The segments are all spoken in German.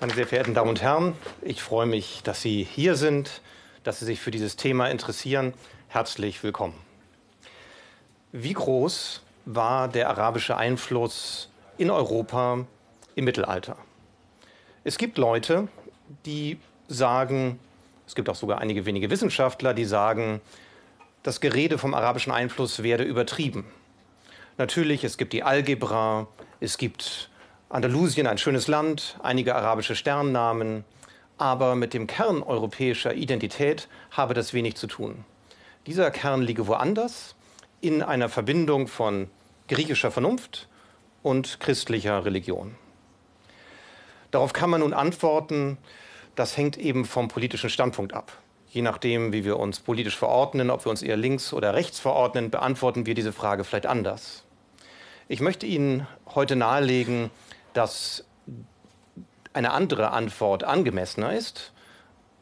Meine sehr verehrten Damen und Herren, ich freue mich, dass Sie hier sind, dass Sie sich für dieses Thema interessieren. Herzlich willkommen. Wie groß war der arabische Einfluss in Europa im Mittelalter? Es gibt Leute, die sagen, es gibt auch sogar einige wenige Wissenschaftler, die sagen, das Gerede vom arabischen Einfluss werde übertrieben. Natürlich, es gibt die Algebra, es gibt Andalusien, ein schönes Land, einige arabische Sternnamen, aber mit dem Kern europäischer Identität habe das wenig zu tun. Dieser Kern liege woanders, in einer Verbindung von griechischer Vernunft und christlicher Religion. Darauf kann man nun antworten, das hängt eben vom politischen Standpunkt ab. Je nachdem, wie wir uns politisch verordnen, ob wir uns eher links oder rechts verordnen, beantworten wir diese Frage vielleicht anders. Ich möchte Ihnen heute nahelegen, dass eine andere Antwort angemessener ist,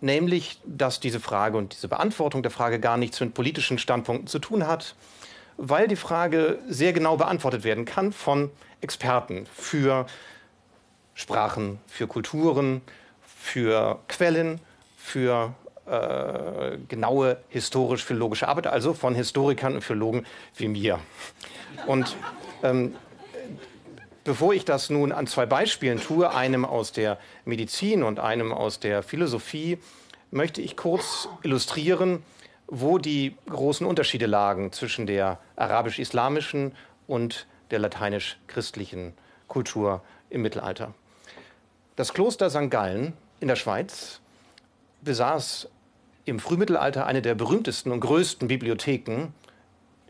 nämlich dass diese Frage und diese Beantwortung der Frage gar nichts mit politischen Standpunkten zu tun hat, weil die Frage sehr genau beantwortet werden kann von Experten für Sprachen, für Kulturen, für Quellen, für äh, genaue historisch-philologische Arbeit, also von Historikern und Philologen wie mir. Und ähm, Bevor ich das nun an zwei Beispielen tue, einem aus der Medizin und einem aus der Philosophie, möchte ich kurz illustrieren, wo die großen Unterschiede lagen zwischen der arabisch-islamischen und der lateinisch-christlichen Kultur im Mittelalter. Das Kloster St. Gallen in der Schweiz besaß im Frühmittelalter eine der berühmtesten und größten Bibliotheken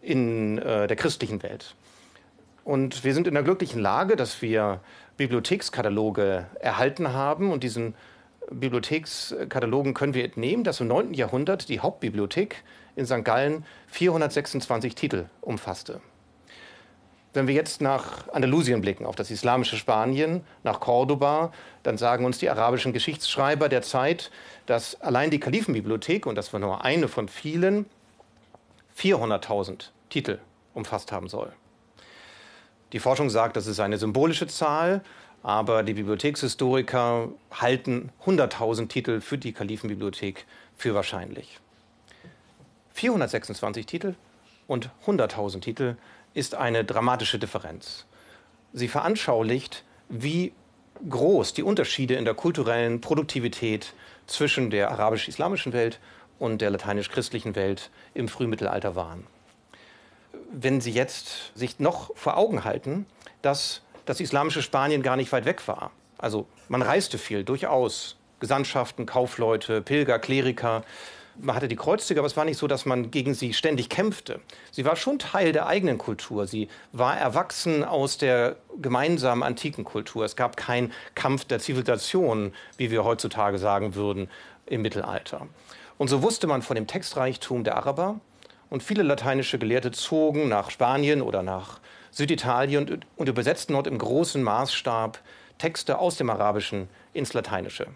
in äh, der christlichen Welt. Und wir sind in der glücklichen Lage, dass wir Bibliothekskataloge erhalten haben. Und diesen Bibliothekskatalogen können wir entnehmen, dass im 9. Jahrhundert die Hauptbibliothek in St. Gallen 426 Titel umfasste. Wenn wir jetzt nach Andalusien blicken, auf das islamische Spanien, nach Cordoba, dann sagen uns die arabischen Geschichtsschreiber der Zeit, dass allein die Kalifenbibliothek, und das war nur eine von vielen, 400.000 Titel umfasst haben soll. Die Forschung sagt, das ist eine symbolische Zahl, aber die Bibliothekshistoriker halten 100.000 Titel für die Kalifenbibliothek für wahrscheinlich. 426 Titel und 100.000 Titel ist eine dramatische Differenz. Sie veranschaulicht, wie groß die Unterschiede in der kulturellen Produktivität zwischen der arabisch-islamischen Welt und der lateinisch-christlichen Welt im Frühmittelalter waren wenn Sie jetzt sich noch vor Augen halten, dass das islamische Spanien gar nicht weit weg war. Also man reiste viel, durchaus. Gesandtschaften, Kaufleute, Pilger, Kleriker. Man hatte die Kreuzzüge, aber es war nicht so, dass man gegen sie ständig kämpfte. Sie war schon Teil der eigenen Kultur. Sie war erwachsen aus der gemeinsamen antiken Kultur. Es gab keinen Kampf der Zivilisation, wie wir heutzutage sagen würden, im Mittelalter. Und so wusste man von dem Textreichtum der Araber, und viele lateinische Gelehrte zogen nach Spanien oder nach Süditalien und, und übersetzten dort im großen Maßstab Texte aus dem Arabischen ins Lateinische.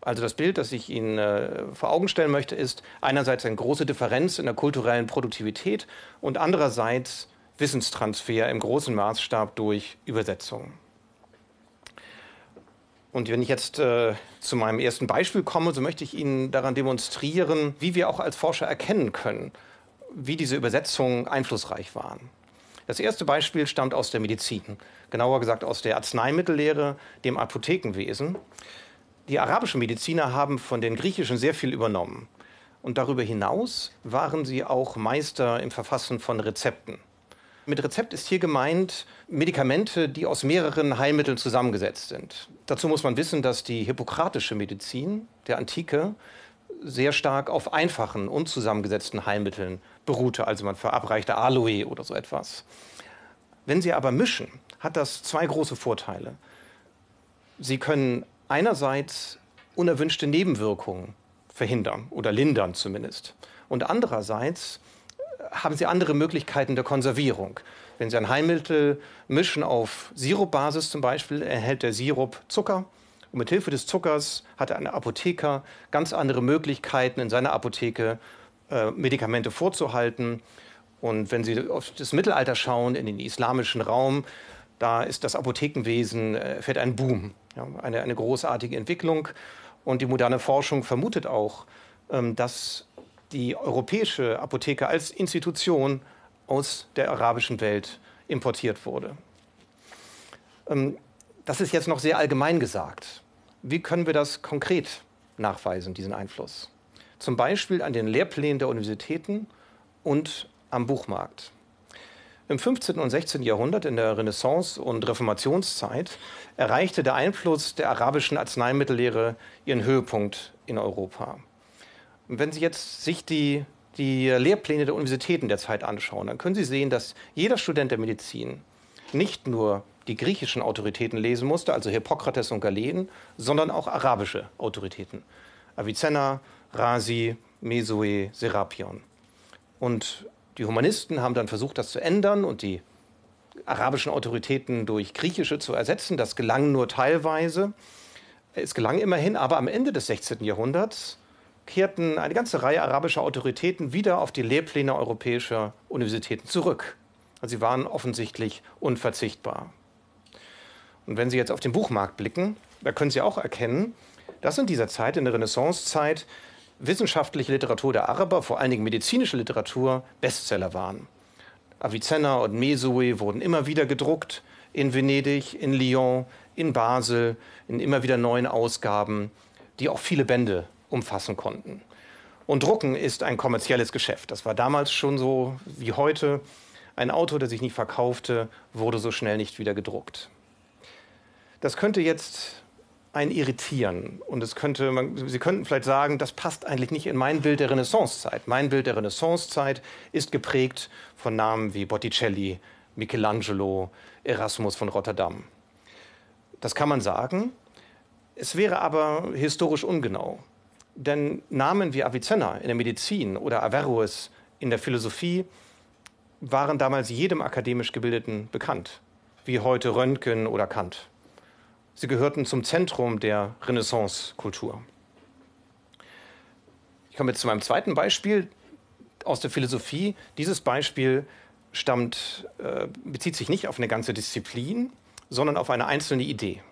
Also das Bild, das ich Ihnen äh, vor Augen stellen möchte, ist einerseits eine große Differenz in der kulturellen Produktivität und andererseits Wissenstransfer im großen Maßstab durch Übersetzung. Und wenn ich jetzt äh, zu meinem ersten Beispiel komme, so möchte ich Ihnen daran demonstrieren, wie wir auch als Forscher erkennen können, wie diese Übersetzungen einflussreich waren. Das erste Beispiel stammt aus der Medizin, genauer gesagt aus der Arzneimittellehre, dem Apothekenwesen. Die arabischen Mediziner haben von den griechischen sehr viel übernommen. Und darüber hinaus waren sie auch Meister im Verfassen von Rezepten. Mit Rezept ist hier gemeint Medikamente, die aus mehreren Heilmitteln zusammengesetzt sind. Dazu muss man wissen, dass die hippokratische Medizin der Antike sehr stark auf einfachen, unzusammengesetzten Heilmitteln beruhte. Also man verabreichte Aloe oder so etwas. Wenn Sie aber mischen, hat das zwei große Vorteile. Sie können einerseits unerwünschte Nebenwirkungen verhindern oder lindern zumindest. Und andererseits haben Sie andere Möglichkeiten der Konservierung. Wenn Sie ein Heilmittel mischen auf Sirupbasis zum Beispiel, erhält der Sirup Zucker und mit Hilfe des Zuckers hat ein Apotheker ganz andere Möglichkeiten in seiner Apotheke äh, Medikamente vorzuhalten. Und wenn Sie auf das Mittelalter schauen, in den islamischen Raum, Da ist das Apothekenwesen, äh, fährt ein Boom, ja, eine, eine großartige Entwicklung. Und die moderne Forschung vermutet auch, ähm, dass die europäische Apotheke als Institution aus der arabischen Welt importiert wurde. Ähm, das ist jetzt noch sehr allgemein gesagt. Wie können wir das konkret nachweisen, diesen Einfluss? Zum Beispiel an den Lehrplänen der Universitäten und am Buchmarkt. Im 15. und 16. Jahrhundert, in der Renaissance- und Reformationszeit, erreichte der Einfluss der arabischen Arzneimittellehre ihren Höhepunkt in Europa. Und wenn Sie jetzt sich die, die Lehrpläne der Universitäten der Zeit anschauen, dann können Sie sehen, dass jeder Student der Medizin nicht nur die griechischen Autoritäten lesen musste, also Hippokrates und Galen, sondern auch arabische Autoritäten. Avicenna, Rasi, Mesue, Serapion. Und die Humanisten haben dann versucht, das zu ändern und die arabischen Autoritäten durch griechische zu ersetzen. Das gelang nur teilweise. Es gelang immerhin, aber am Ende des 16. Jahrhunderts kehrten eine ganze Reihe arabischer Autoritäten wieder auf die Lehrpläne europäischer Universitäten zurück. Also sie waren offensichtlich unverzichtbar. Und wenn Sie jetzt auf den Buchmarkt blicken, da können Sie auch erkennen, dass in dieser Zeit, in der Renaissancezeit, wissenschaftliche Literatur der Araber, vor allen Dingen medizinische Literatur, Bestseller waren. Avicenna und Mesue wurden immer wieder gedruckt in Venedig, in Lyon, in Basel, in immer wieder neuen Ausgaben, die auch viele Bände umfassen konnten. Und Drucken ist ein kommerzielles Geschäft. Das war damals schon so wie heute. Ein Auto, das sich nicht verkaufte, wurde so schnell nicht wieder gedruckt. Das könnte jetzt einen irritieren. Und es könnte, man, Sie könnten vielleicht sagen, das passt eigentlich nicht in mein Bild der Renaissancezeit. Mein Bild der Renaissancezeit ist geprägt von Namen wie Botticelli, Michelangelo, Erasmus von Rotterdam. Das kann man sagen. Es wäre aber historisch ungenau. Denn Namen wie Avicenna in der Medizin oder Averroes in der Philosophie waren damals jedem akademisch Gebildeten bekannt, wie heute Röntgen oder Kant. Sie gehörten zum Zentrum der Renaissance-Kultur. Ich komme jetzt zu meinem zweiten Beispiel aus der Philosophie. Dieses Beispiel stammt, äh, bezieht sich nicht auf eine ganze Disziplin, sondern auf eine einzelne Idee.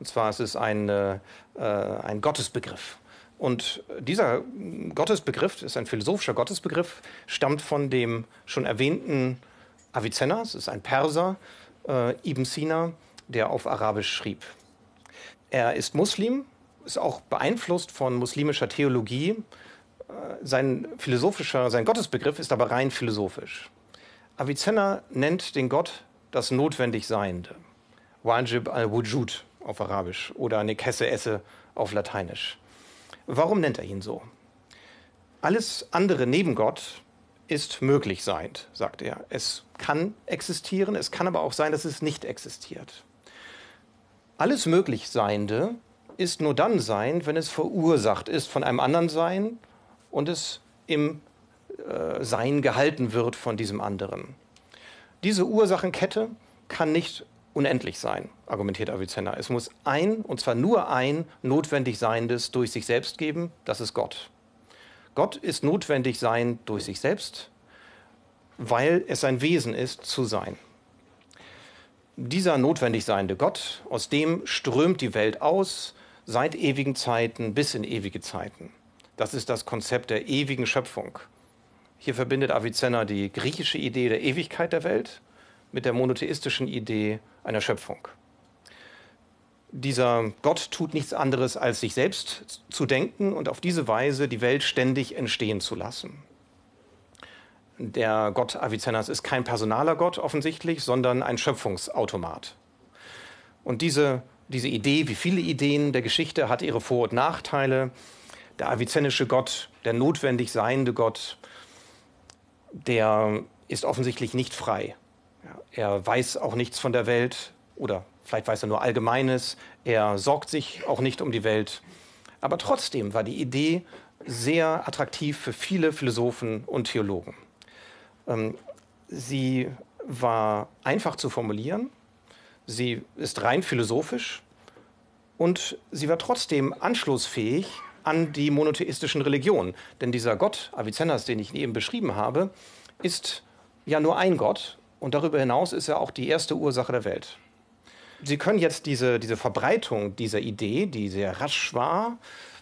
Und zwar ist es ein, äh, ein Gottesbegriff. Und dieser Gottesbegriff ist ein philosophischer Gottesbegriff, stammt von dem schon erwähnten Avicenna, es ist ein Perser, äh, Ibn Sina, der auf Arabisch schrieb. Er ist Muslim, ist auch beeinflusst von muslimischer Theologie. Äh, sein philosophischer, sein Gottesbegriff ist aber rein philosophisch. Avicenna nennt den Gott das notwendig Seiende. Wajib al-Wujud auf Arabisch oder Nekesse esse auf Lateinisch. Warum nennt er ihn so? Alles andere neben Gott ist möglich seiend, sagt er. Es kann existieren, es kann aber auch sein, dass es nicht existiert. Alles Möglichseiende ist nur dann Sein, wenn es verursacht ist von einem anderen Sein und es im äh, Sein gehalten wird von diesem anderen. Diese Ursachenkette kann nicht unendlich sein, argumentiert Avicenna. Es muss ein, und zwar nur ein, notwendig Seiendes durch sich selbst geben, das ist Gott. Gott ist notwendig sein durch sich selbst, weil es sein Wesen ist, zu sein dieser notwendig seiende Gott, aus dem strömt die Welt aus, seit ewigen Zeiten bis in ewige Zeiten. Das ist das Konzept der ewigen Schöpfung. Hier verbindet Avicenna die griechische Idee der Ewigkeit der Welt mit der monotheistischen Idee einer Schöpfung. Dieser Gott tut nichts anderes, als sich selbst zu denken und auf diese Weise die Welt ständig entstehen zu lassen der Gott Avicennas ist kein personaler Gott offensichtlich, sondern ein Schöpfungsautomat. Und diese, diese Idee, wie viele Ideen der Geschichte, hat ihre Vor- und Nachteile. Der avicennische Gott, der notwendig seiende Gott, der ist offensichtlich nicht frei. Er weiß auch nichts von der Welt oder vielleicht weiß er nur Allgemeines. Er sorgt sich auch nicht um die Welt. Aber trotzdem war die Idee sehr attraktiv für viele Philosophen und Theologen. Ähm, sie war einfach zu formulieren, sie ist rein philosophisch und sie war trotzdem anschlussfähig an die monotheistischen Religionen. Denn dieser Gott, Avicennas, den ich eben beschrieben habe, ist ja nur ein Gott und darüber hinaus ist er auch die erste Ursache der Welt. Sie können jetzt diese, diese Verbreitung dieser Idee, die sehr rasch war,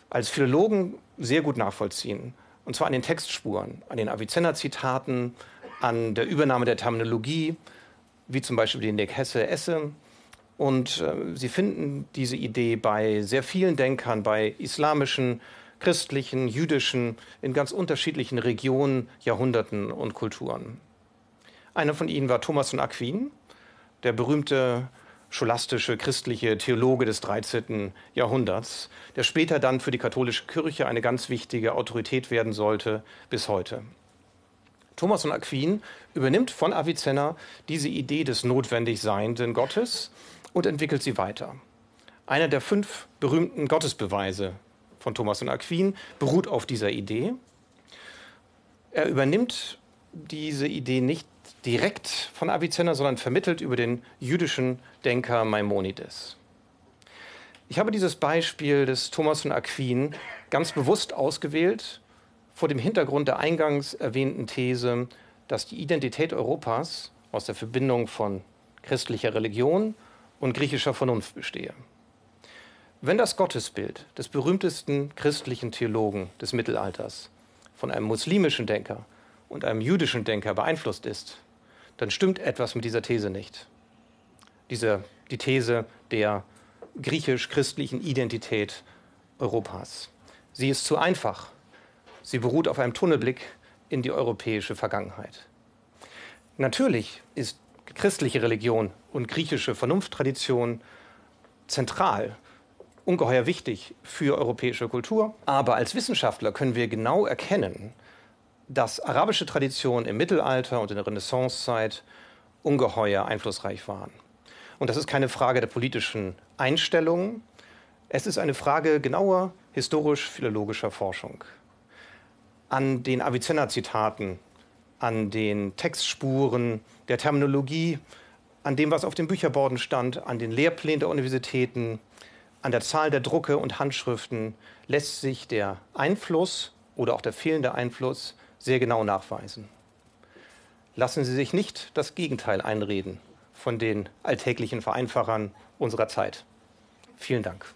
als Philologen sehr gut nachvollziehen. Und zwar an den Textspuren, an den Avicenna-Zitaten, an der Übernahme der Terminologie, wie zum Beispiel den Nick Hesse Esse. Und äh, Sie finden diese Idee bei sehr vielen Denkern, bei islamischen, christlichen, jüdischen, in ganz unterschiedlichen Regionen, Jahrhunderten und Kulturen. Einer von ihnen war Thomas von Aquin, der berühmte scholastische christliche Theologe des 13. Jahrhunderts, der später dann für die katholische Kirche eine ganz wichtige Autorität werden sollte bis heute. Thomas von Aquin übernimmt von Avicenna diese Idee des notwendig Seienden Gottes und entwickelt sie weiter. Einer der fünf berühmten Gottesbeweise von Thomas von Aquin beruht auf dieser Idee. Er übernimmt diese Idee direkt von Avicenna, sondern vermittelt über den jüdischen Denker Maimonides. Ich habe dieses Beispiel des Thomas von Aquin ganz bewusst ausgewählt vor dem Hintergrund der eingangs erwähnten These, dass die Identität Europas aus der Verbindung von christlicher Religion und griechischer Vernunft bestehe. Wenn das Gottesbild des berühmtesten christlichen Theologen des Mittelalters von einem muslimischen Denker und einem jüdischen Denker beeinflusst ist, dann stimmt etwas mit dieser These nicht. Diese, die These der griechisch-christlichen Identität Europas. Sie ist zu einfach. Sie beruht auf einem Tunnelblick in die europäische Vergangenheit. Natürlich ist christliche Religion und griechische Vernunfttradition zentral, ungeheuer wichtig für europäische Kultur. Aber als Wissenschaftler können wir genau erkennen, dass arabische Traditionen im Mittelalter und in der Renaissancezeit ungeheuer einflussreich waren. Und das ist keine Frage der politischen Einstellung, es ist eine Frage genauer historisch-philologischer Forschung. An den Avicenna-Zitaten, an den Textspuren, der Terminologie, an dem, was auf den Bücherborden stand, an den Lehrplänen der Universitäten, an der Zahl der Drucke und Handschriften lässt sich der Einfluss oder auch der fehlende Einfluss sehr genau nachweisen. Lassen Sie sich nicht das Gegenteil einreden von den alltäglichen Vereinfachern unserer Zeit. Vielen Dank.